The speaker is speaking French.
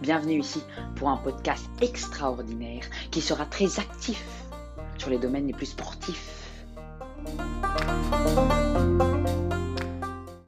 Bienvenue ici pour un podcast extraordinaire qui sera très actif sur les domaines les plus sportifs.